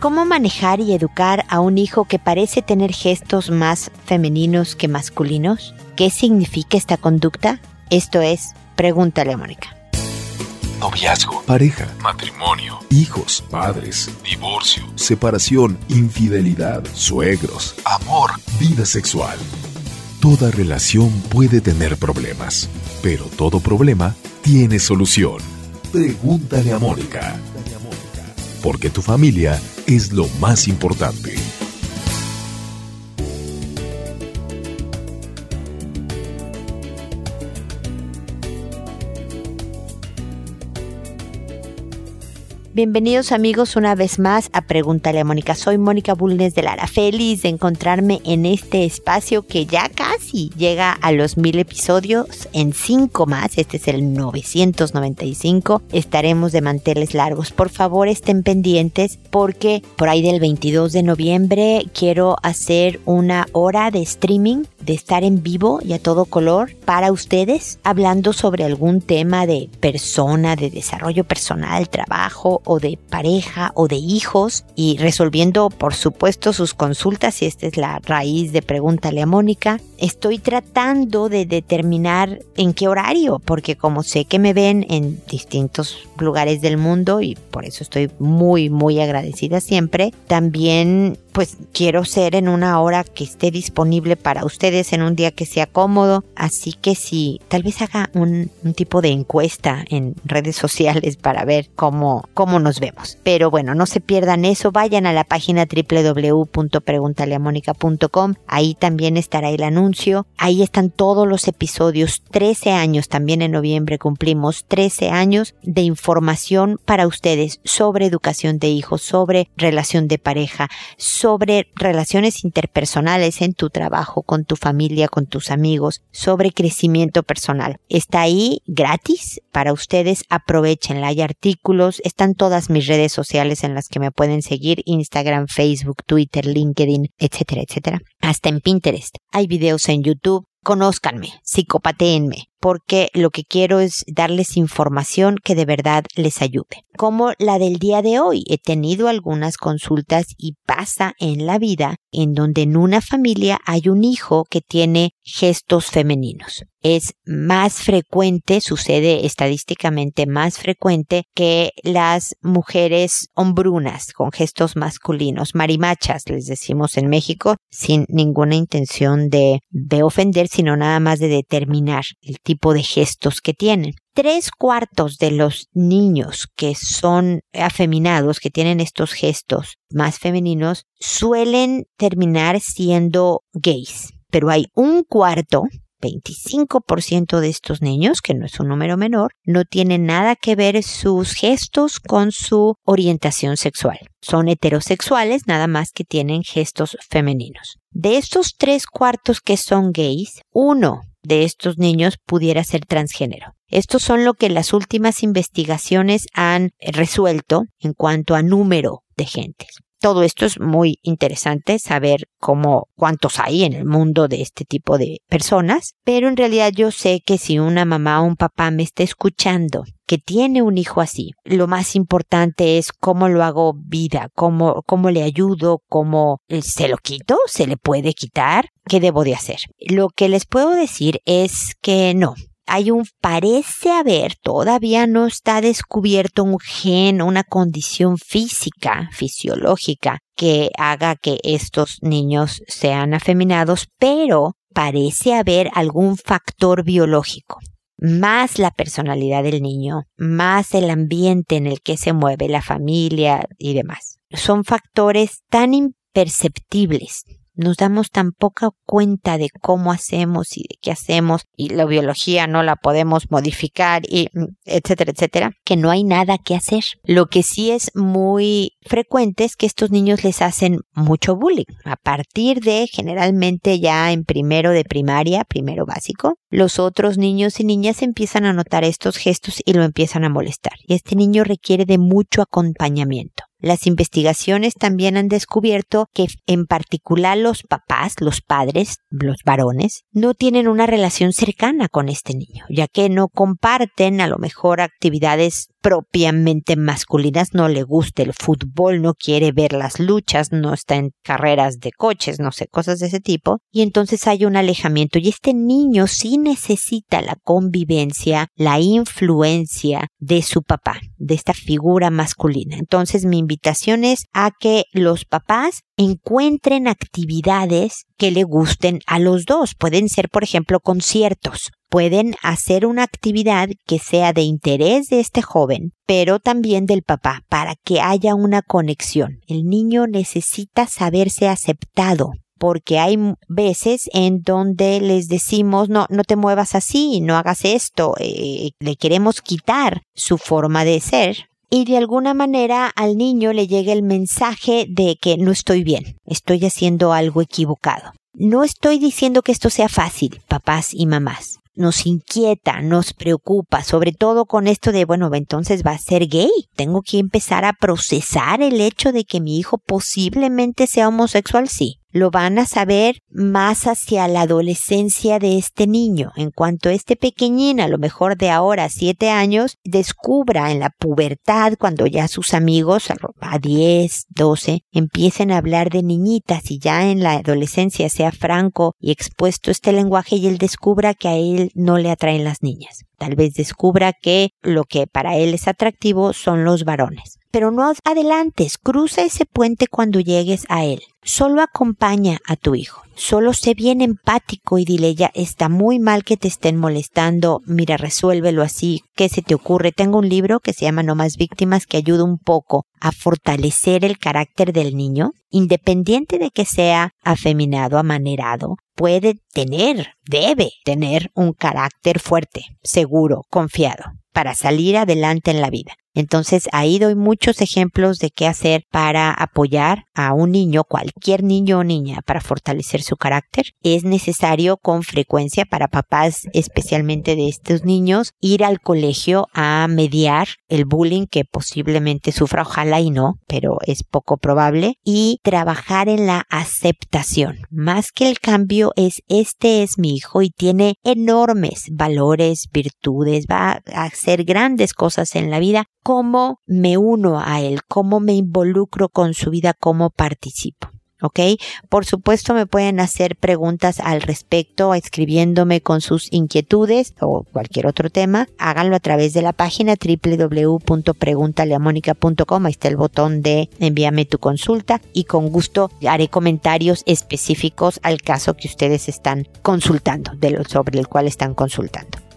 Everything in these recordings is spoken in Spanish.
¿Cómo manejar y educar a un hijo que parece tener gestos más femeninos que masculinos? ¿Qué significa esta conducta? Esto es, pregúntale a Mónica. Noviazgo, pareja, matrimonio, hijos, padres, divorcio, separación, infidelidad, suegros, amor, vida sexual. Toda relación puede tener problemas, pero todo problema tiene solución. Pregúntale a Mónica. Porque tu familia es lo más importante. Bienvenidos amigos una vez más a Pregúntale a Mónica. Soy Mónica Bulnes de Lara. Feliz de encontrarme en este espacio que ya casi llega a los mil episodios en cinco más. Este es el 995. Estaremos de manteles largos. Por favor estén pendientes porque por ahí del 22 de noviembre quiero hacer una hora de streaming de estar en vivo y a todo color para ustedes, hablando sobre algún tema de persona, de desarrollo personal, trabajo o de pareja o de hijos y resolviendo por supuesto sus consultas y esta es la raíz de Pregúntale a Mónica. Estoy tratando de determinar en qué horario porque como sé que me ven en distintos lugares del mundo y por eso estoy muy muy agradecida siempre, también pues quiero ser en una hora que esté disponible para ustedes en un día que sea cómodo. Así que si tal vez haga un, tipo de encuesta en redes sociales para ver cómo, cómo nos vemos. Pero bueno, no se pierdan eso. Vayan a la página www.preguntaleamónica.com. Ahí también estará el anuncio. Ahí están todos los episodios. 13 años también en noviembre cumplimos 13 años de información para ustedes sobre educación de hijos, sobre relación de pareja, relaciones interpersonales en tu trabajo, con tu familia, con tus amigos, sobre crecimiento personal. Está ahí gratis para ustedes, aprovechenla. Hay artículos, están todas mis redes sociales en las que me pueden seguir, Instagram, Facebook, Twitter, LinkedIn, etcétera, etcétera. Hasta en Pinterest. Hay videos en YouTube. Conózcanme, psicopatéenme, porque lo que quiero es darles información que de verdad les ayude. Como la del día de hoy, he tenido algunas consultas y pasa en la vida en donde en una familia hay un hijo que tiene gestos femeninos. Es más frecuente, sucede estadísticamente más frecuente que las mujeres hombrunas con gestos masculinos, marimachas, les decimos en México, sin ninguna intención de, de ofender, sino nada más de determinar el tipo de gestos que tienen. Tres cuartos de los niños que son afeminados, que tienen estos gestos más femeninos, suelen terminar siendo gays. Pero hay un cuarto 25% de estos niños, que no es un número menor, no tienen nada que ver sus gestos con su orientación sexual. Son heterosexuales, nada más que tienen gestos femeninos. De estos tres cuartos que son gays, uno de estos niños pudiera ser transgénero. Estos son lo que las últimas investigaciones han resuelto en cuanto a número de gentes. Todo esto es muy interesante saber cómo cuántos hay en el mundo de este tipo de personas, pero en realidad yo sé que si una mamá o un papá me está escuchando que tiene un hijo así, lo más importante es cómo lo hago vida, cómo, cómo le ayudo, cómo eh, se lo quito, se le puede quitar, qué debo de hacer. Lo que les puedo decir es que no, hay un, parece haber, todavía no está descubierto un gen, una condición física, fisiológica, que haga que estos niños sean afeminados, pero parece haber algún factor biológico más la personalidad del niño, más el ambiente en el que se mueve la familia y demás. Son factores tan imperceptibles nos damos tan poca cuenta de cómo hacemos y de qué hacemos y la biología no la podemos modificar y mm, etcétera, etcétera, que no hay nada que hacer. Lo que sí es muy frecuente es que estos niños les hacen mucho bullying. A partir de generalmente ya en primero de primaria, primero básico, los otros niños y niñas empiezan a notar estos gestos y lo empiezan a molestar. Y este niño requiere de mucho acompañamiento. Las investigaciones también han descubierto que en particular los papás, los padres, los varones, no tienen una relación cercana con este niño, ya que no comparten a lo mejor actividades propiamente masculinas, no le gusta el fútbol, no quiere ver las luchas, no está en carreras de coches, no sé, cosas de ese tipo, y entonces hay un alejamiento. Y este niño sí necesita la convivencia, la influencia de su papá, de esta figura masculina. Entonces mi invitación es a que los papás encuentren actividades que le gusten a los dos. Pueden ser, por ejemplo, conciertos. Pueden hacer una actividad que sea de interés de este joven, pero también del papá, para que haya una conexión. El niño necesita saberse aceptado, porque hay veces en donde les decimos no, no te muevas así, no hagas esto, eh, le queremos quitar su forma de ser y de alguna manera al niño le llega el mensaje de que no estoy bien, estoy haciendo algo equivocado. No estoy diciendo que esto sea fácil, papás y mamás. Nos inquieta, nos preocupa, sobre todo con esto de, bueno, entonces va a ser gay. Tengo que empezar a procesar el hecho de que mi hijo posiblemente sea homosexual, sí lo van a saber más hacia la adolescencia de este niño. En cuanto este pequeñín, a lo mejor de ahora siete años, descubra en la pubertad, cuando ya sus amigos a 10, 12, empiecen a hablar de niñitas y ya en la adolescencia sea franco y expuesto este lenguaje y él descubra que a él no le atraen las niñas. Tal vez descubra que lo que para él es atractivo son los varones. Pero no adelantes, cruza ese puente cuando llegues a él. Solo acompaña a tu hijo. Solo sé bien empático y dile ya está muy mal que te estén molestando. Mira, resuélvelo así. ¿Qué se te ocurre? Tengo un libro que se llama No más víctimas que ayuda un poco a fortalecer el carácter del niño, independiente de que sea afeminado, amanerado, puede tener, debe tener un carácter fuerte, seguro, confiado, para salir adelante en la vida. Entonces ahí doy muchos ejemplos de qué hacer para apoyar a un niño, cualquier niño o niña, para fortalecer su carácter. Es necesario con frecuencia para papás, especialmente de estos niños, ir al colegio a mediar el bullying que posiblemente sufra, ojalá y no, pero es poco probable, y trabajar en la aceptación. Más que el cambio es este es mi hijo y tiene enormes valores, virtudes, va a grandes cosas en la vida cómo me uno a él, cómo me involucro con su vida, cómo participo. ¿ok? Por supuesto me pueden hacer preguntas al respecto escribiéndome con sus inquietudes o cualquier otro tema. Háganlo a través de la página www.preguntaleamónica.com. Ahí está el botón de envíame tu consulta y con gusto haré comentarios específicos al caso que ustedes están consultando, de lo, sobre el cual están consultando.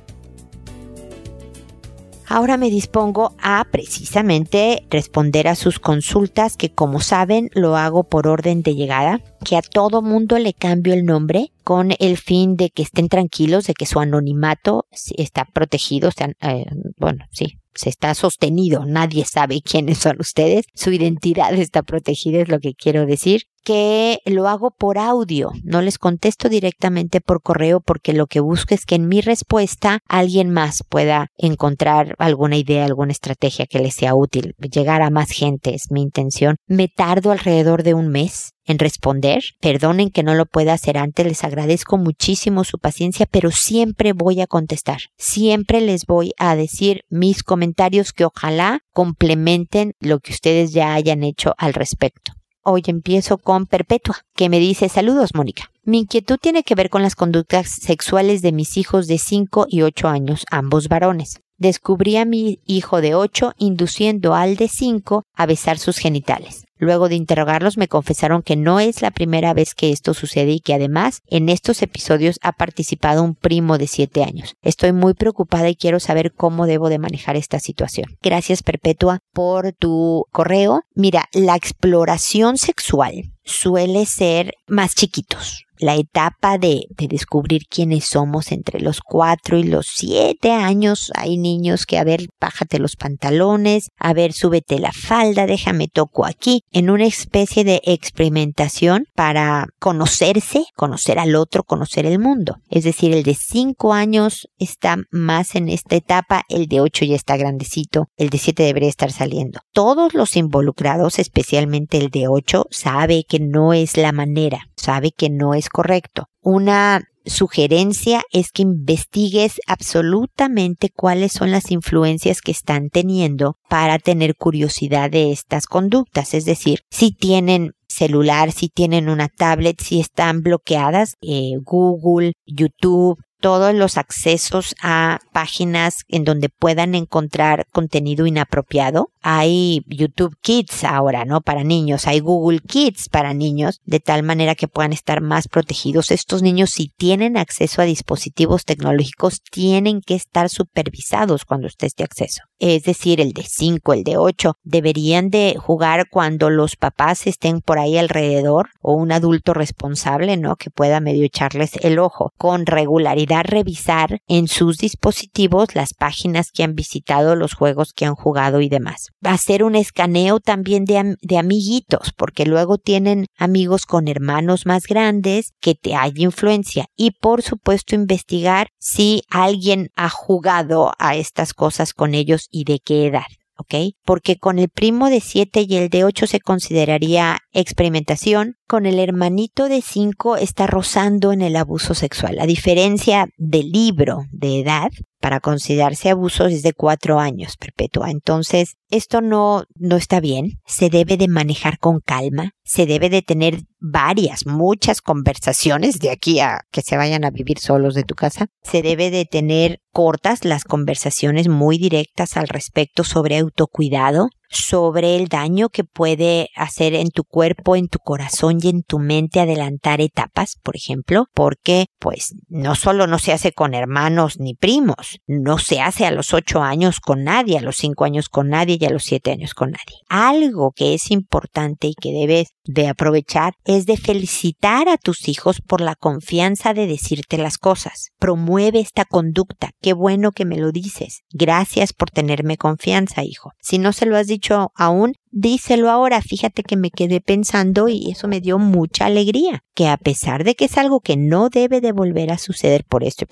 Ahora me dispongo a precisamente responder a sus consultas que como saben lo hago por orden de llegada, que a todo mundo le cambio el nombre con el fin de que estén tranquilos de que su anonimato está protegido, están, eh, bueno, sí, se está sostenido, nadie sabe quiénes son ustedes, su identidad está protegida, es lo que quiero decir, que lo hago por audio, no les contesto directamente por correo porque lo que busco es que en mi respuesta alguien más pueda encontrar alguna idea, alguna estrategia que les sea útil, llegar a más gente es mi intención. Me tardo alrededor de un mes en responder. Perdonen que no lo pueda hacer antes, les agradezco muchísimo su paciencia, pero siempre voy a contestar. Siempre les voy a decir mis comentarios que ojalá complementen lo que ustedes ya hayan hecho al respecto. Hoy empiezo con Perpetua, que me dice saludos, Mónica. Mi inquietud tiene que ver con las conductas sexuales de mis hijos de 5 y 8 años, ambos varones descubrí a mi hijo de 8 induciendo al de 5 a besar sus genitales. Luego de interrogarlos me confesaron que no es la primera vez que esto sucede y que además en estos episodios ha participado un primo de 7 años. Estoy muy preocupada y quiero saber cómo debo de manejar esta situación. Gracias Perpetua por tu correo. Mira, la exploración sexual suele ser más chiquitos la etapa de, de descubrir quiénes somos entre los cuatro y los siete años. Hay niños que, a ver, bájate los pantalones, a ver, súbete la falda, déjame toco aquí, en una especie de experimentación para conocerse, conocer al otro, conocer el mundo. Es decir, el de cinco años está más en esta etapa, el de ocho ya está grandecito, el de siete debería estar saliendo. Todos los involucrados, especialmente el de ocho, sabe que no es la manera, sabe que no es correcto. Una sugerencia es que investigues absolutamente cuáles son las influencias que están teniendo para tener curiosidad de estas conductas, es decir, si tienen celular, si tienen una tablet, si están bloqueadas, eh, Google, YouTube, todos los accesos a páginas en donde puedan encontrar contenido inapropiado. Hay YouTube Kids ahora, ¿no? Para niños. Hay Google Kids para niños, de tal manera que puedan estar más protegidos. Estos niños, si tienen acceso a dispositivos tecnológicos, tienen que estar supervisados cuando esté este acceso. Es decir, el de 5, el de 8, deberían de jugar cuando los papás estén por ahí alrededor o un adulto responsable, ¿no? Que pueda medio echarles el ojo con regularidad revisar en sus dispositivos las páginas que han visitado, los juegos que han jugado y demás. Hacer un escaneo también de, de amiguitos, porque luego tienen amigos con hermanos más grandes que te hay influencia. Y por supuesto investigar si alguien ha jugado a estas cosas con ellos y de qué edad. ¿ok? Porque con el primo de 7 y el de 8 se consideraría experimentación, con el hermanito de 5 está rozando en el abuso sexual. A diferencia del libro de edad, para considerarse abuso es de cuatro años perpetua. Entonces, esto no, no está bien. Se debe de manejar con calma. Se debe de tener varias, muchas conversaciones de aquí a que se vayan a vivir solos de tu casa. Se debe de tener cortas las conversaciones muy directas al respecto sobre autocuidado, sobre el daño que puede hacer en tu cuerpo, en tu corazón y en tu mente adelantar etapas, por ejemplo, porque pues no solo no se hace con hermanos ni primos, no se hace a los ocho años con nadie, a los cinco años con nadie y a los siete años con nadie. Algo que es importante y que debes de aprovechar es de felicitar a tus hijos por la confianza de decirte las cosas. Promueve esta conducta. Qué bueno que me lo dices. Gracias por tenerme confianza, hijo. Si no se lo has dicho aún, díselo ahora. Fíjate que me quedé pensando y eso me dio mucha alegría. Que a pesar de que es algo que no debe de volver a suceder por esto,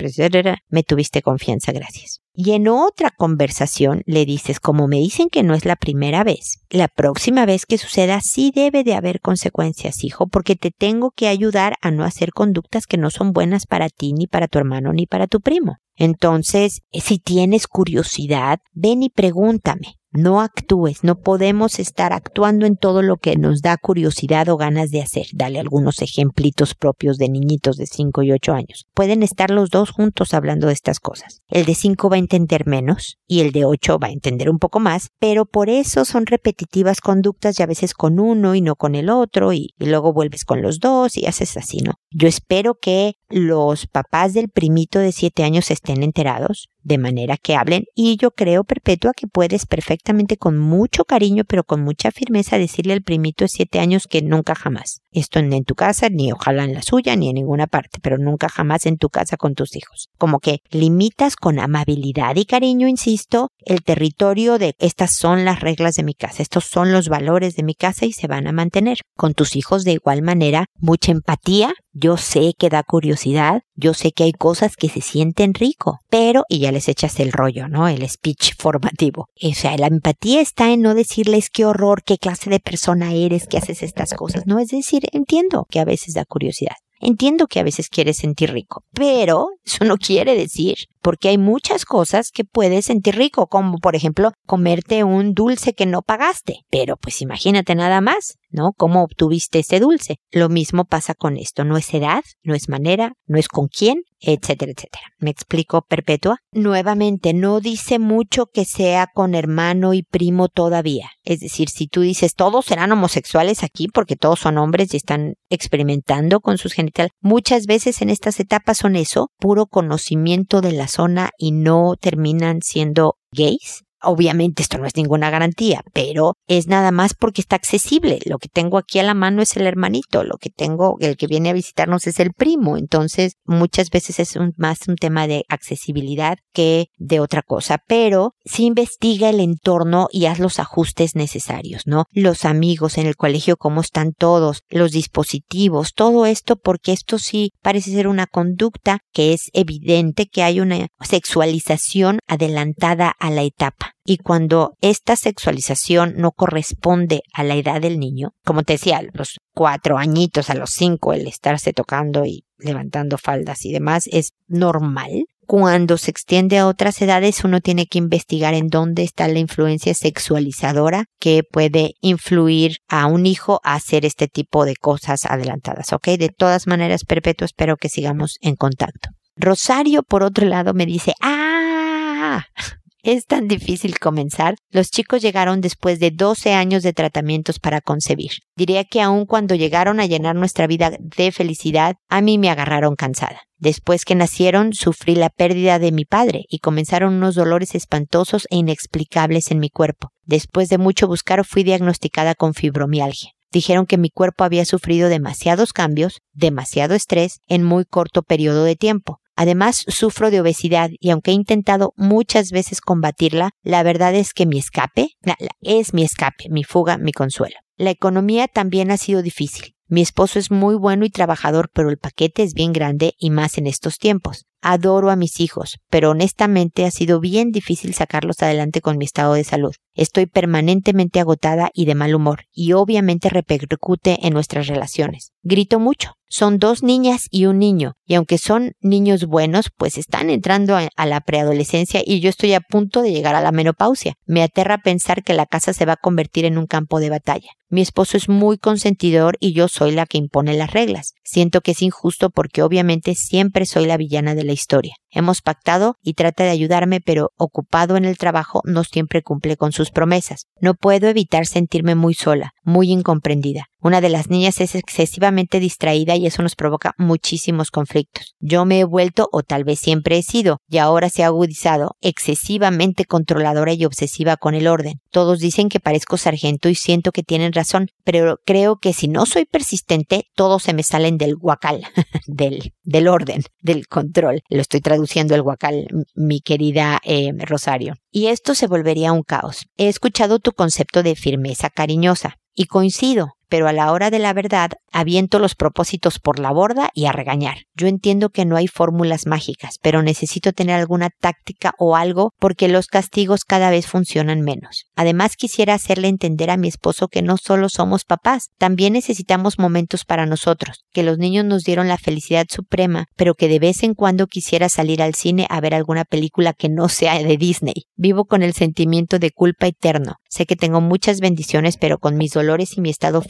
me tuviste confianza. Gracias. Y en otra conversación le dices, como me dicen que no es la primera vez, la próxima vez que suceda sí debe de haber consecuencias, hijo, porque te tengo que ayudar a no hacer conductas que no son buenas para ti, ni para tu hermano, ni para tu primo. Entonces, si tienes curiosidad, ven y pregúntame. No actúes, no podemos estar actuando en todo lo que nos da curiosidad o ganas de hacer. Dale algunos ejemplitos propios de niñitos de 5 y 8 años. Pueden estar los dos juntos hablando de estas cosas. El de 5 va a entender menos y el de 8 va a entender un poco más, pero por eso son repetitivas conductas y a veces con uno y no con el otro y, y luego vuelves con los dos y haces así, ¿no? Yo espero que los papás del primito de 7 años estén enterados de manera que hablen y yo creo perpetua que puedes perfectamente con mucho cariño pero con mucha firmeza decirle al primito de siete años que nunca jamás. Esto ni en tu casa, ni ojalá en la suya, ni en ninguna parte, pero nunca jamás en tu casa con tus hijos. Como que limitas con amabilidad y cariño, insisto, el territorio de estas son las reglas de mi casa, estos son los valores de mi casa y se van a mantener. Con tus hijos de igual manera, mucha empatía, yo sé que da curiosidad, yo sé que hay cosas que se sienten rico, pero, y ya les echas el rollo, ¿no? El speech formativo. O sea, la empatía está en no decirles qué horror, qué clase de persona eres, que haces estas cosas, ¿no? Es decir, entiendo que a veces da curiosidad. Entiendo que a veces quieres sentir rico, pero eso no quiere decir, porque hay muchas cosas que puedes sentir rico, como por ejemplo comerte un dulce que no pagaste. Pero pues imagínate nada más, ¿no? ¿Cómo obtuviste ese dulce? Lo mismo pasa con esto, no es edad, no es manera, no es con quién, etcétera, etcétera. ¿Me explico, Perpetua? Nuevamente, no dice mucho que sea con hermano y primo todavía. Es decir, si tú dices todos serán homosexuales aquí porque todos son hombres y están experimentando con sus genitales, muchas veces en estas etapas son eso, puro conocimiento de la zona y no terminan siendo gays Obviamente esto no es ninguna garantía, pero es nada más porque está accesible. Lo que tengo aquí a la mano es el hermanito, lo que tengo, el que viene a visitarnos es el primo. Entonces, muchas veces es más un tema de accesibilidad que de otra cosa, pero si investiga el entorno y haz los ajustes necesarios, ¿no? Los amigos en el colegio, cómo están todos, los dispositivos, todo esto, porque esto sí parece ser una conducta que es evidente que hay una sexualización adelantada a la etapa. Y cuando esta sexualización no corresponde a la edad del niño, como te decía, los cuatro añitos, a los cinco, el estarse tocando y levantando faldas y demás es normal. Cuando se extiende a otras edades, uno tiene que investigar en dónde está la influencia sexualizadora que puede influir a un hijo a hacer este tipo de cosas adelantadas. ¿Ok? De todas maneras, Perpetuo, espero que sigamos en contacto. Rosario, por otro lado, me dice, ah, es tan difícil comenzar. Los chicos llegaron después de 12 años de tratamientos para concebir. Diría que aun cuando llegaron a llenar nuestra vida de felicidad, a mí me agarraron cansada. Después que nacieron, sufrí la pérdida de mi padre y comenzaron unos dolores espantosos e inexplicables en mi cuerpo. Después de mucho buscar, fui diagnosticada con fibromialgia. Dijeron que mi cuerpo había sufrido demasiados cambios, demasiado estrés en muy corto periodo de tiempo. Además, sufro de obesidad y aunque he intentado muchas veces combatirla, la verdad es que mi escape es mi escape, mi fuga, mi consuelo. La economía también ha sido difícil. Mi esposo es muy bueno y trabajador, pero el paquete es bien grande y más en estos tiempos. Adoro a mis hijos, pero honestamente ha sido bien difícil sacarlos adelante con mi estado de salud. Estoy permanentemente agotada y de mal humor, y obviamente repercute en nuestras relaciones. Grito mucho. Son dos niñas y un niño, y aunque son niños buenos, pues están entrando a, la preadolescencia y yo estoy a punto de llegar a la menopausia. Me aterra pensar que la casa se va a convertir en un campo de batalla. Mi esposo es muy consentidor y yo soy la que impone las reglas. Siento que es injusto porque obviamente siempre soy la villana de la historia. Hemos pactado y trata de ayudarme, pero ocupado en el trabajo no siempre cumple con sus promesas. No puedo evitar sentirme muy sola, muy incomprendida. Una de las niñas es excesivamente distraída y eso nos provoca muchísimos conflictos. Yo me he vuelto, o tal vez siempre he sido, y ahora se ha agudizado, excesivamente controladora y obsesiva con el orden. Todos dicen que parezco sargento y siento que tienen razón, pero creo que si no soy persistente, todos se me salen del guacal, del, orden, del control. Lo estoy traduciendo el guacal, mi querida eh, Rosario. Y esto se volvería un caos. He escuchado tu concepto de firmeza cariñosa y coincido pero a la hora de la verdad aviento los propósitos por la borda y a regañar. Yo entiendo que no hay fórmulas mágicas, pero necesito tener alguna táctica o algo porque los castigos cada vez funcionan menos. Además quisiera hacerle entender a mi esposo que no solo somos papás, también necesitamos momentos para nosotros, que los niños nos dieron la felicidad suprema, pero que de vez en cuando quisiera salir al cine a ver alguna película que no sea de Disney. Vivo con el sentimiento de culpa eterno. Sé que tengo muchas bendiciones, pero con mis dolores y mi estado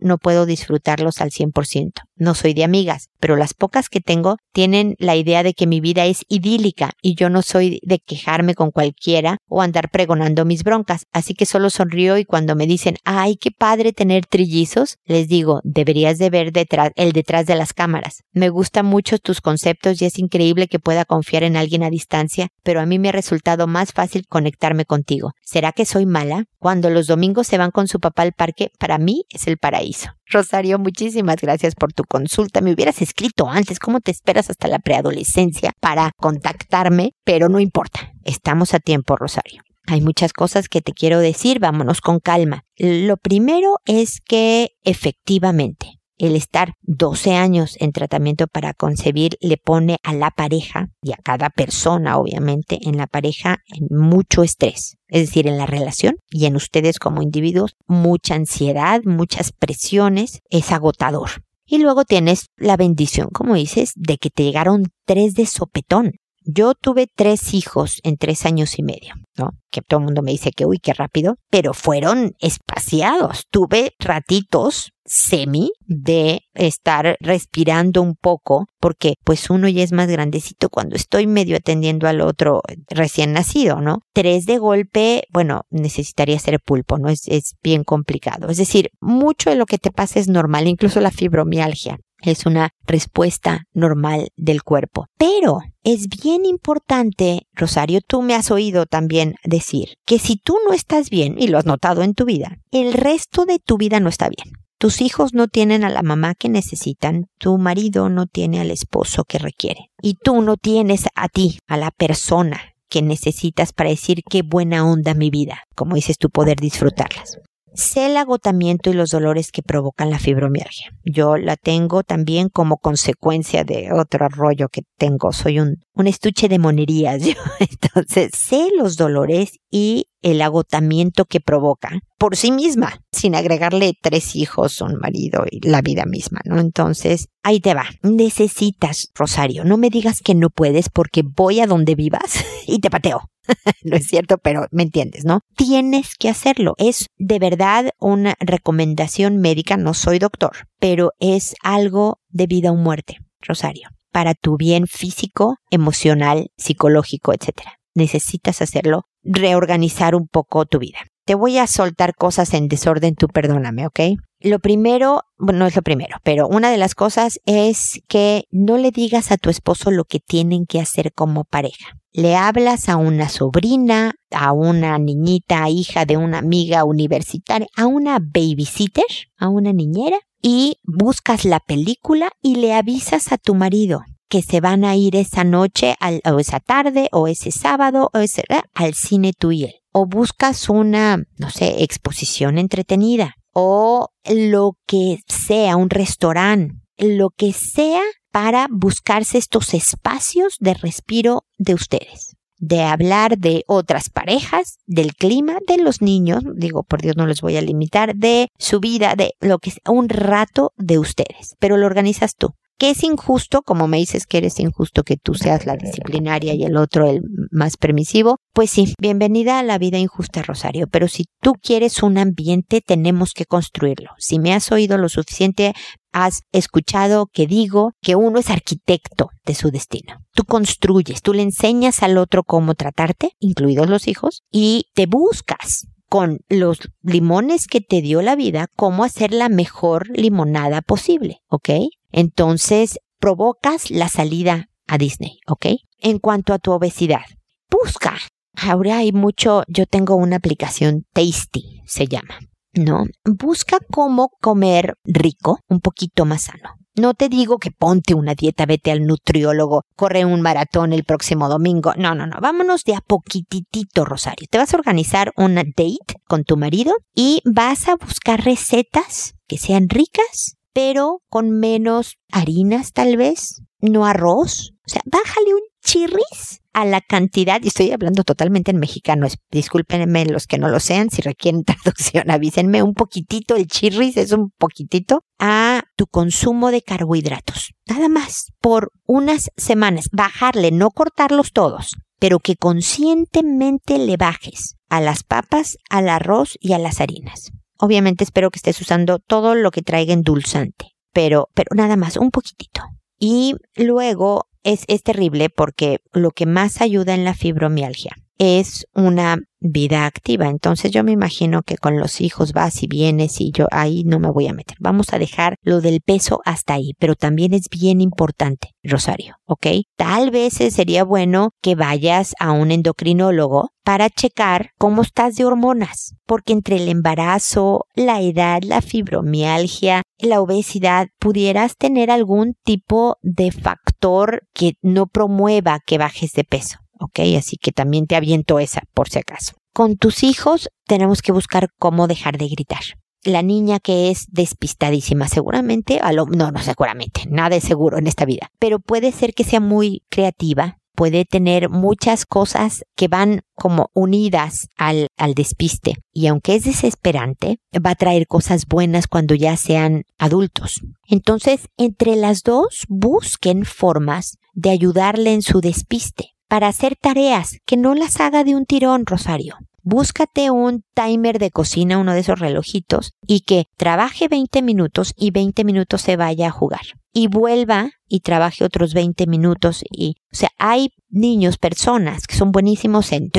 no puedo disfrutarlos al 100%. No soy de amigas, pero las pocas que tengo tienen la idea de que mi vida es idílica y yo no soy de quejarme con cualquiera o andar pregonando mis broncas, así que solo sonrío y cuando me dicen, ay, qué padre tener trillizos, les digo, deberías de ver detrás, el detrás de las cámaras. Me gustan mucho tus conceptos y es increíble que pueda confiar en alguien a distancia, pero a mí me ha resultado más fácil conectarme contigo. ¿Será que soy mala? Cuando los domingos se van con su papá al parque, para mí es el paraíso. Rosario, muchísimas gracias por tu consulta. Me hubieras escrito antes, ¿cómo te esperas hasta la preadolescencia para contactarme? Pero no importa, estamos a tiempo, Rosario. Hay muchas cosas que te quiero decir, vámonos con calma. Lo primero es que efectivamente el estar 12 años en tratamiento para concebir le pone a la pareja y a cada persona, obviamente, en la pareja en mucho estrés. Es decir, en la relación y en ustedes como individuos, mucha ansiedad, muchas presiones, es agotador. Y luego tienes la bendición, como dices, de que te llegaron tres de sopetón. Yo tuve tres hijos en tres años y medio, ¿no? Que todo el mundo me dice que, uy, qué rápido, pero fueron espaciados. Tuve ratitos semi de estar respirando un poco porque pues uno ya es más grandecito cuando estoy medio atendiendo al otro recién nacido, ¿no? Tres de golpe, bueno, necesitaría ser pulpo, ¿no? Es, es bien complicado. Es decir, mucho de lo que te pasa es normal, incluso la fibromialgia Es una respuesta normal del cuerpo. Pero es bien importante, Rosario, tú me has oído también decir que si tú no estás bien, y lo has notado en tu vida, el resto de tu vida no está bien. Tus hijos no tienen a la mamá que necesitan, tu marido no tiene al esposo que requiere, y tú no tienes a ti, a la persona que necesitas para decir qué buena onda mi vida, como dices tú, poder disfrutarlas. Sé el agotamiento y los dolores que provocan la fibromialgia. Yo la tengo también como consecuencia de otro rollo que tengo. Soy un, un estuche de monerías. Entonces, sé los dolores y el agotamiento que provoca por sí misma, sin agregarle tres hijos, un marido y la vida misma, ¿no? Entonces, ahí te va. Necesitas, Rosario, no me digas que no puedes porque voy a donde vivas y te pateo. no es cierto, pero me entiendes, ¿no? Tienes que hacerlo. Es de verdad una recomendación médica, no soy doctor, pero es algo de vida o muerte, Rosario, para tu bien físico, emocional, psicológico, etc. Necesitas hacerlo, reorganizar un poco tu vida. Te voy a soltar cosas en desorden, tú perdóname, ¿ok? Lo primero, bueno, no es lo primero, pero una de las cosas es que no le digas a tu esposo lo que tienen que hacer como pareja le hablas a una sobrina, a una niñita, hija de una amiga universitaria, a una babysitter, a una niñera, y buscas la película y le avisas a tu marido que se van a ir esa noche o esa tarde o ese sábado o ese, eh, al cine tú y él. O buscas una, no sé, exposición entretenida o lo que sea, un restaurante, lo que sea para buscarse estos espacios de respiro de ustedes de hablar de otras parejas, del clima, de los niños, digo, por Dios no les voy a limitar, de su vida, de lo que es un rato de ustedes, pero lo organizas tú que es injusto, como me dices que eres injusto que tú seas la disciplinaria y el otro el más permisivo, pues sí, bienvenida a la vida injusta, Rosario, pero si tú quieres un ambiente, tenemos que construirlo. Si me has oído lo suficiente, has escuchado que digo que uno es arquitecto de su destino. Tú construyes, tú le enseñas al otro cómo tratarte, incluidos los hijos, y te buscas con los limones que te dio la vida, cómo hacer la mejor limonada posible, ¿ok? Entonces, provocas la salida a Disney, ¿ok? En cuanto a tu obesidad, busca. Ahora hay mucho, yo tengo una aplicación Tasty, se llama, ¿no? Busca cómo comer rico, un poquito más sano. No te digo que ponte una dieta, vete al nutriólogo, corre un maratón el próximo domingo. No, no, no. Vámonos de a poquitito, Rosario. Te vas a organizar una date con tu marido y vas a buscar recetas que sean ricas, pero con menos harinas tal vez, no arroz. O sea, bájale un chirris a la cantidad, y estoy hablando totalmente en mexicano, discúlpenme los que no lo sean, si requieren traducción, avísenme un poquitito, el chirris es un poquitito, a tu consumo de carbohidratos. Nada más, por unas semanas, bajarle, no cortarlos todos, pero que conscientemente le bajes a las papas, al arroz y a las harinas. Obviamente espero que estés usando todo lo que traiga endulzante, pero, pero nada más, un poquitito. Y luego es, es terrible porque lo que más ayuda en la fibromialgia es una vida activa. Entonces yo me imagino que con los hijos vas y vienes y yo ahí no me voy a meter. Vamos a dejar lo del peso hasta ahí, pero también es bien importante, Rosario, ¿ok? Tal vez sería bueno que vayas a un endocrinólogo para checar cómo estás de hormonas, porque entre el embarazo, la edad, la fibromialgia, la obesidad, pudieras tener algún tipo de factor que no promueva que bajes de peso. ¿Ok? Así que también te aviento esa por si acaso. Con tus hijos tenemos que buscar cómo dejar de gritar. La niña que es despistadísima, seguramente, a lo, no, no seguramente, nada es seguro en esta vida, pero puede ser que sea muy creativa, puede tener muchas cosas que van como unidas al, al, despiste. Y aunque es desesperante, va a traer cosas buenas cuando ya sean adultos. Entonces, entre las dos, busquen formas de ayudarle en su despiste para hacer tareas, que no las haga de un tirón, Rosario. Búscate un timer de cocina, uno de esos relojitos, y que trabaje 20 minutos y 20 minutos se vaya a jugar. Y vuelva y trabaje otros 20 minutos. Y, o sea, hay niños, personas que son buenísimos en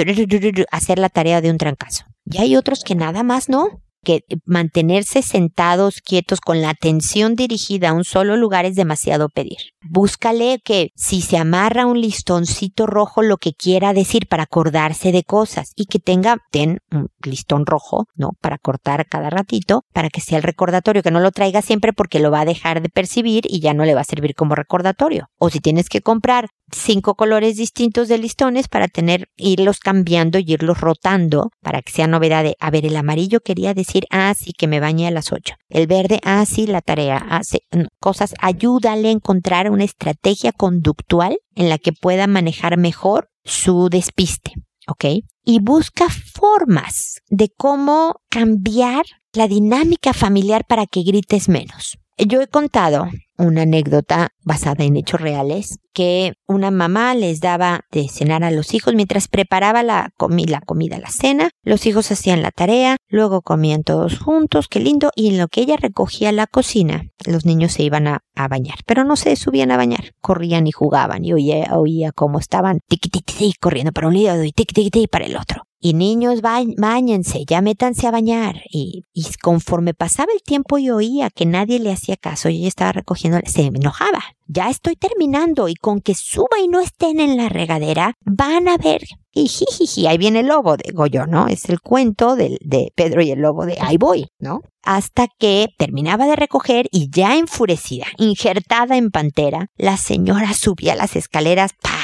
hacer la tarea de un trancazo. Y hay otros que nada más no. Que mantenerse sentados, quietos, con la atención dirigida a un solo lugar es demasiado pedir. Búscale que si se amarra un listoncito rojo, lo que quiera decir para acordarse de cosas y que tenga, ten un listón rojo, ¿no? Para cortar cada ratito, para que sea el recordatorio, que no lo traiga siempre porque lo va a dejar de percibir y ya no le va a servir como recordatorio. O si tienes que comprar cinco colores distintos de listones para tener, irlos cambiando y irlos rotando para que sea novedad de, a ver, el amarillo quería decir, ah, sí, que me bañe a las ocho. El verde, ah, sí, la tarea, hace ah, cosas, ayúdale a encontrar una estrategia conductual en la que pueda manejar mejor su despiste. ¿ok? Y busca formas de cómo cambiar la dinámica familiar para que grites menos. Yo he contado una anécdota basada en hechos reales que una mamá les daba de cenar a los hijos mientras preparaba la, la comida, la cena. Los hijos hacían la tarea, luego comían todos juntos, qué lindo, y en lo que ella recogía la cocina, los niños se iban a, bañar, pero no se subían a bañar, corrían y jugaban y oía, oía cómo estaban tiqui, tiqui, corriendo para un lado y tiqui, tiqui, para el otro y niños, bañense, ya métanse a bañar. Y, conforme pasaba el tiempo y oía que nadie le hacía caso y ella estaba recogiendo, se enojaba. Ya estoy terminando y con que suba y no estén en la regadera, van a ver. Y jijiji, ahí viene el lobo, digo yo, ¿no? Es el cuento de, de Pedro y el lobo de ahí voy, ¿no? Hasta que terminaba de recoger y ya enfurecida, injertada en pantera, la señora subía las escaleras, pa,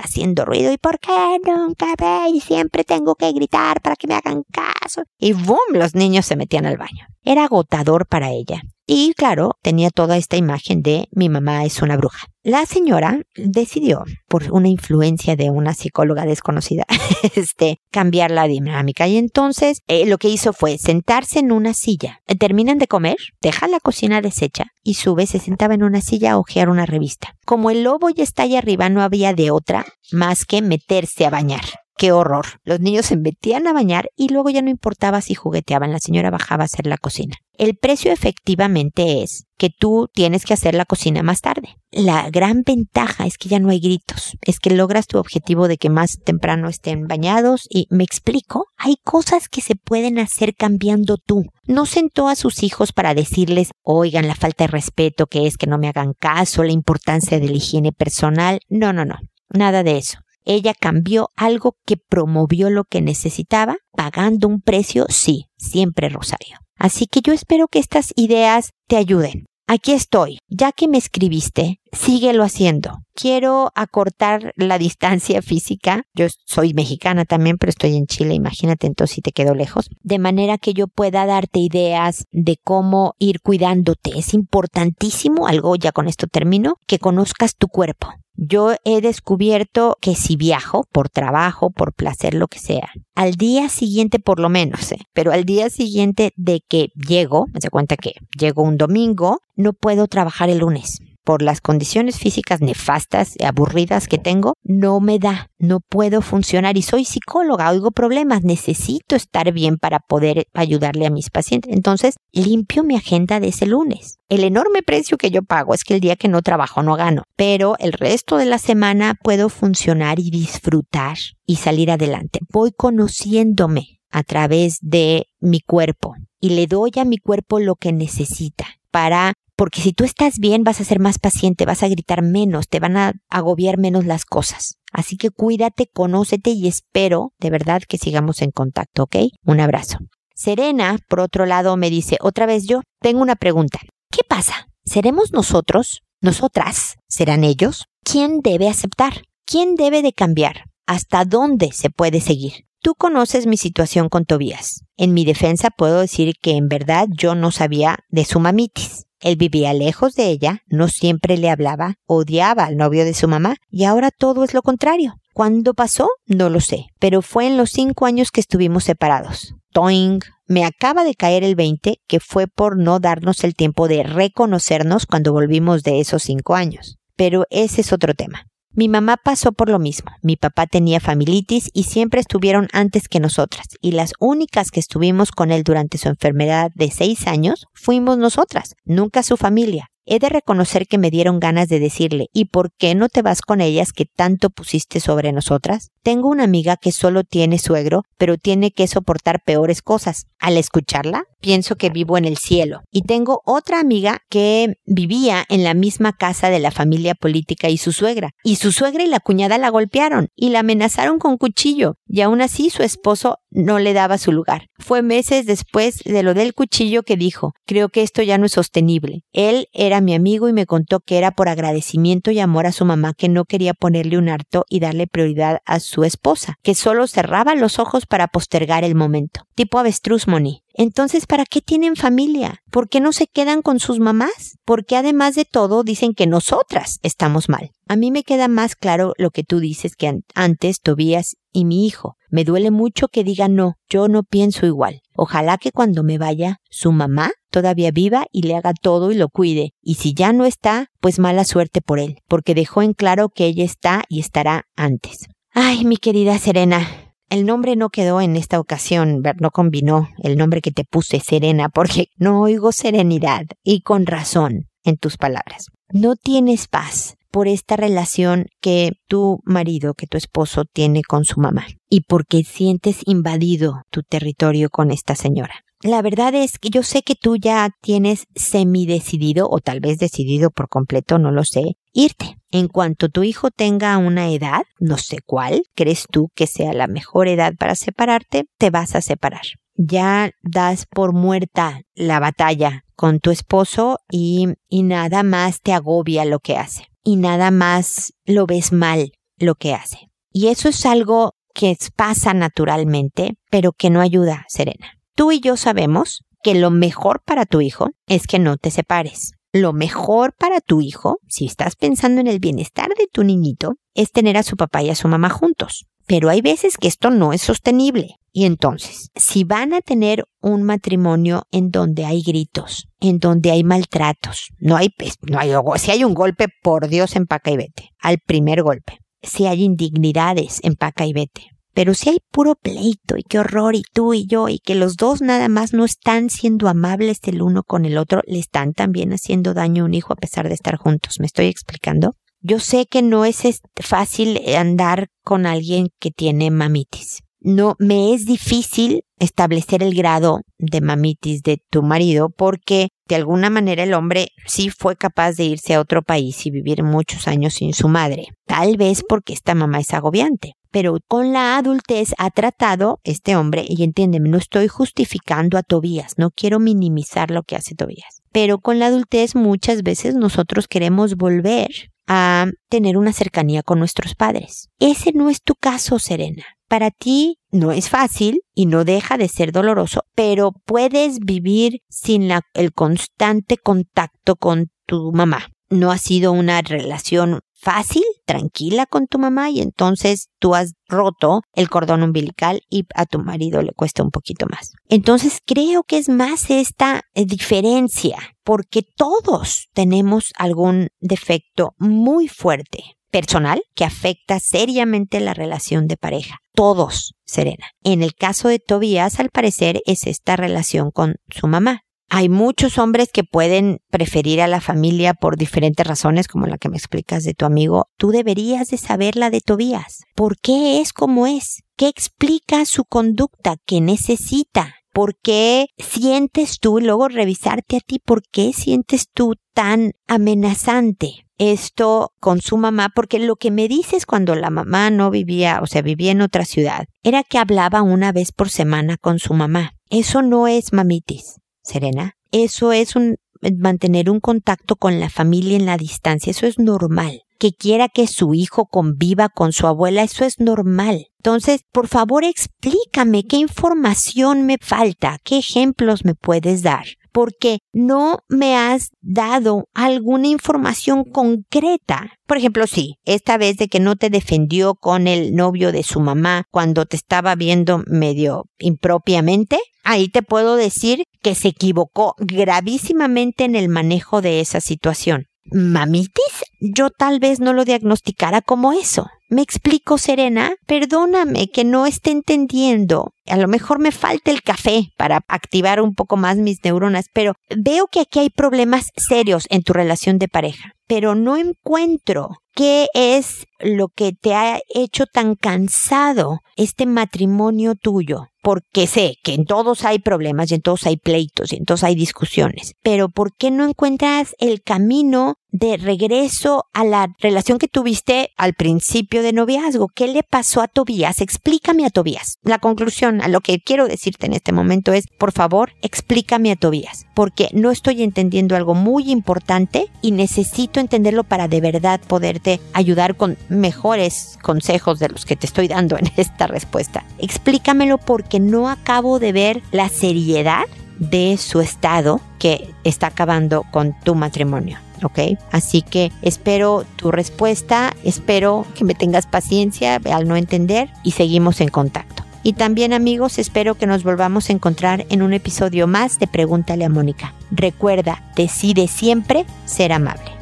haciendo ruido. ¿Y por qué nunca ve? Y siempre tengo que gritar para que me hagan caso. Y ¡boom! Los niños se metían al baño. Era agotador para ella. Y claro, tenía toda esta imagen de mi mamá es una bruja. La señora decidió, por una influencia de una psicóloga desconocida, este, cambiar la dinámica. Y entonces eh, lo que hizo fue sentarse en una silla. Terminan de comer, deja la cocina deshecha y sube, se sentaba en una silla a hojear una revista. Como el lobo ya está ahí arriba, no había de otra más que meterse a bañar. ¡Qué horror! Los niños se metían a bañar y luego ya no importaba si jugueteaban, la señora bajaba a hacer la cocina. El precio efectivamente es que tú tienes que hacer la cocina más tarde. La gran ventaja es que ya no hay gritos, es que logras tu objetivo de que más temprano estén bañados y me explico, hay cosas que se pueden hacer cambiando tú. No sentó a sus hijos para decirles, oigan, la falta de respeto que es que no me hagan caso, la importancia de la higiene personal. No, no, no, nada de eso. Ella cambió algo que promovió lo que necesitaba, pagando un precio, sí, siempre Rosario. Así que yo espero que estas ideas te ayuden. Aquí estoy. Ya que me escribiste, síguelo haciendo. Quiero acortar la distancia física. Yo soy mexicana también, pero estoy en Chile, imagínate entonces si te quedo lejos. De manera que yo pueda darte ideas de cómo ir cuidándote. Es importantísimo, algo ya con esto termino, que conozcas tu cuerpo. Yo he descubierto que si viajo por trabajo, por placer, lo que sea, al día siguiente por lo menos, ¿eh? pero al día siguiente de que llego, me doy cuenta que llego un domingo, no puedo trabajar el lunes por las condiciones físicas nefastas y aburridas que tengo, no me da, no puedo funcionar y soy psicóloga, oigo problemas, necesito estar bien para poder ayudarle a mis pacientes. Entonces, limpio mi agenda de ese lunes. El enorme precio que yo pago es que el día que no trabajo no gano, pero el resto de la semana puedo funcionar y disfrutar y salir adelante. Voy conociéndome a través de mi cuerpo y le doy a mi cuerpo lo que necesita para porque si tú estás bien vas a ser más paciente, vas a gritar menos, te van a agobiar menos las cosas. Así que cuídate, conócete y espero de verdad que sigamos en contacto, ¿ok? Un abrazo. Serena, por otro lado, me dice, otra vez yo, tengo una pregunta. ¿Qué pasa? ¿Seremos nosotros? ¿Nosotras? ¿Serán ellos? ¿Quién debe aceptar? ¿Quién debe de cambiar? ¿Hasta dónde se puede seguir? Tú conoces mi situación con Tobías. En mi defensa puedo decir que en verdad yo no sabía de su mamitis. Él vivía lejos de ella, no siempre le hablaba, odiaba al novio de su mamá, y ahora todo es lo contrario. ¿Cuándo pasó? No lo sé, pero fue en los cinco años que estuvimos separados. Toing. Me acaba de caer el 20 que fue por no darnos el tiempo de reconocernos cuando volvimos de esos cinco años. Pero ese es otro tema. Mi mamá pasó por lo mismo. Mi papá tenía familitis y siempre estuvieron antes que nosotras. Y las únicas que estuvimos con él durante su enfermedad de seis años fuimos nosotras, nunca su familia. He de reconocer que me dieron ganas de decirle, ¿y por qué no te vas con ellas que tanto pusiste sobre nosotras? Tengo una amiga que solo tiene suegro, pero tiene que soportar peores cosas. Al escucharla, pienso que vivo en el cielo. Y tengo otra amiga que vivía en la misma casa de la familia política y su suegra. Y su suegra y la cuñada la golpearon y la amenazaron con cuchillo. Y aún así su esposo no le daba su lugar. Fue meses después de lo del cuchillo que dijo, creo que esto ya no es sostenible. Él era mi amigo y me contó que era por agradecimiento y amor a su mamá que no quería ponerle un harto y darle prioridad a su esposa, que solo cerraba los ojos para postergar el momento. Tipo avestruz Moni. Entonces, ¿para qué tienen familia? ¿Por qué no se quedan con sus mamás? Porque además de todo dicen que nosotras estamos mal. A mí me queda más claro lo que tú dices que antes Tobías y mi hijo. Me duele mucho que diga no, yo no pienso igual. Ojalá que cuando me vaya, su mamá todavía viva y le haga todo y lo cuide. Y si ya no está, pues mala suerte por él, porque dejó en claro que ella está y estará antes. Ay, mi querida Serena, el nombre no quedó en esta ocasión, no combinó el nombre que te puse, Serena, porque no oigo serenidad y con razón en tus palabras. No tienes paz por esta relación que tu marido, que tu esposo tiene con su mamá y porque sientes invadido tu territorio con esta señora. La verdad es que yo sé que tú ya tienes semi decidido o tal vez decidido por completo, no lo sé, irte. En cuanto tu hijo tenga una edad, no sé cuál, crees tú que sea la mejor edad para separarte, te vas a separar. Ya das por muerta la batalla con tu esposo y, y nada más te agobia lo que hace y nada más lo ves mal lo que hace. Y eso es algo que pasa naturalmente, pero que no ayuda, Serena. Tú y yo sabemos que lo mejor para tu hijo es que no te separes. Lo mejor para tu hijo, si estás pensando en el bienestar de tu niñito, es tener a su papá y a su mamá juntos. Pero hay veces que esto no es sostenible. Y entonces, si van a tener un matrimonio en donde hay gritos, en donde hay maltratos, no hay, no hay, si hay un golpe, por Dios, empaca y vete, al primer golpe. Si hay indignidades, empaca y vete. Pero si hay puro pleito y qué horror y tú y yo y que los dos nada más no están siendo amables el uno con el otro, le están también haciendo daño a un hijo a pesar de estar juntos. ¿Me estoy explicando? Yo sé que no es fácil andar con alguien que tiene mamitis. No, me es difícil establecer el grado de mamitis de tu marido porque de alguna manera el hombre sí fue capaz de irse a otro país y vivir muchos años sin su madre. Tal vez porque esta mamá es agobiante pero con la adultez ha tratado este hombre, y entiéndeme, no estoy justificando a Tobías, no quiero minimizar lo que hace Tobías, pero con la adultez muchas veces nosotros queremos volver a tener una cercanía con nuestros padres. Ese no es tu caso, Serena. Para ti no es fácil y no deja de ser doloroso, pero puedes vivir sin el constante contacto con tu mamá. No ha sido una relación fácil, tranquila con tu mamá y entonces tú has roto el cordón umbilical y a tu marido le cuesta un poquito más. Entonces creo que es más esta eh, diferencia porque todos tenemos algún defecto muy fuerte personal que afecta seriamente la relación de pareja. Todos, Serena. En el caso de Tobías, al parecer, es esta relación con su mamá. Hay muchos hombres que pueden preferir a la familia por diferentes razones, como la que me explicas de tu amigo. Tú deberías de saber la de Tobías. ¿Por qué es como es? ¿Qué explica su conducta? ¿Qué necesita? ¿Por qué sientes tú, luego revisarte a ti, por qué sientes tú tan amenazante esto con su mamá? Porque lo que me dices cuando la mamá no vivía, o sea, vivía en otra ciudad, era que hablaba una vez por semana con su mamá. Eso no es mamitis. Serena, eso es un mantener un contacto con la familia en la distancia, eso es normal. Que quiera que su hijo conviva con su abuela, eso es normal. Entonces, por favor, explícame qué información me falta, qué ejemplos me puedes dar porque no me has dado alguna información concreta. Por ejemplo, sí, esta vez de que no te defendió con el novio de su mamá cuando te estaba viendo medio impropiamente, ahí te puedo decir que se equivocó gravísimamente en el manejo de esa situación. Mamitis, yo tal vez no lo diagnosticara como eso. ¿Me explico, Serena? Perdóname que no esté entendiendo. A lo mejor me falta el café para activar un poco más mis neuronas, pero veo que aquí hay problemas serios en tu relación de pareja, pero no encuentro qué es lo que te ha hecho tan cansado este matrimonio tuyo porque sé que en todos hay problemas y en todos hay pleitos y en todos hay discusiones, pero ¿por qué no encuentras el camino de regreso a la relación que tuviste al principio de noviazgo? ¿Qué le pasó a Tobías? Explícame a Tobías. La conclusión a lo que quiero decirte en este momento es, por favor, explícame a Tobías, porque no estoy entendiendo algo muy importante y necesito entenderlo para de verdad poderte ayudar con mejores consejos de los que te estoy dando en esta respuesta. Explícamelo porque no acabo de ver la seriedad de su estado que está acabando con tu matrimonio. ¿Ok? Así que espero tu respuesta, espero que me tengas paciencia al no entender y seguimos en contacto. Y también amigos, espero que nos volvamos a encontrar en un episodio más de Pregúntale a Mónica. Recuerda, decide siempre ser amable.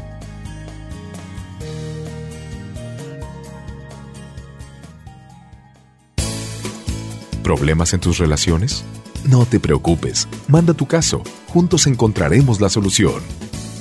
¿Problemas en tus relaciones? No te preocupes, manda tu caso, juntos encontraremos la solución.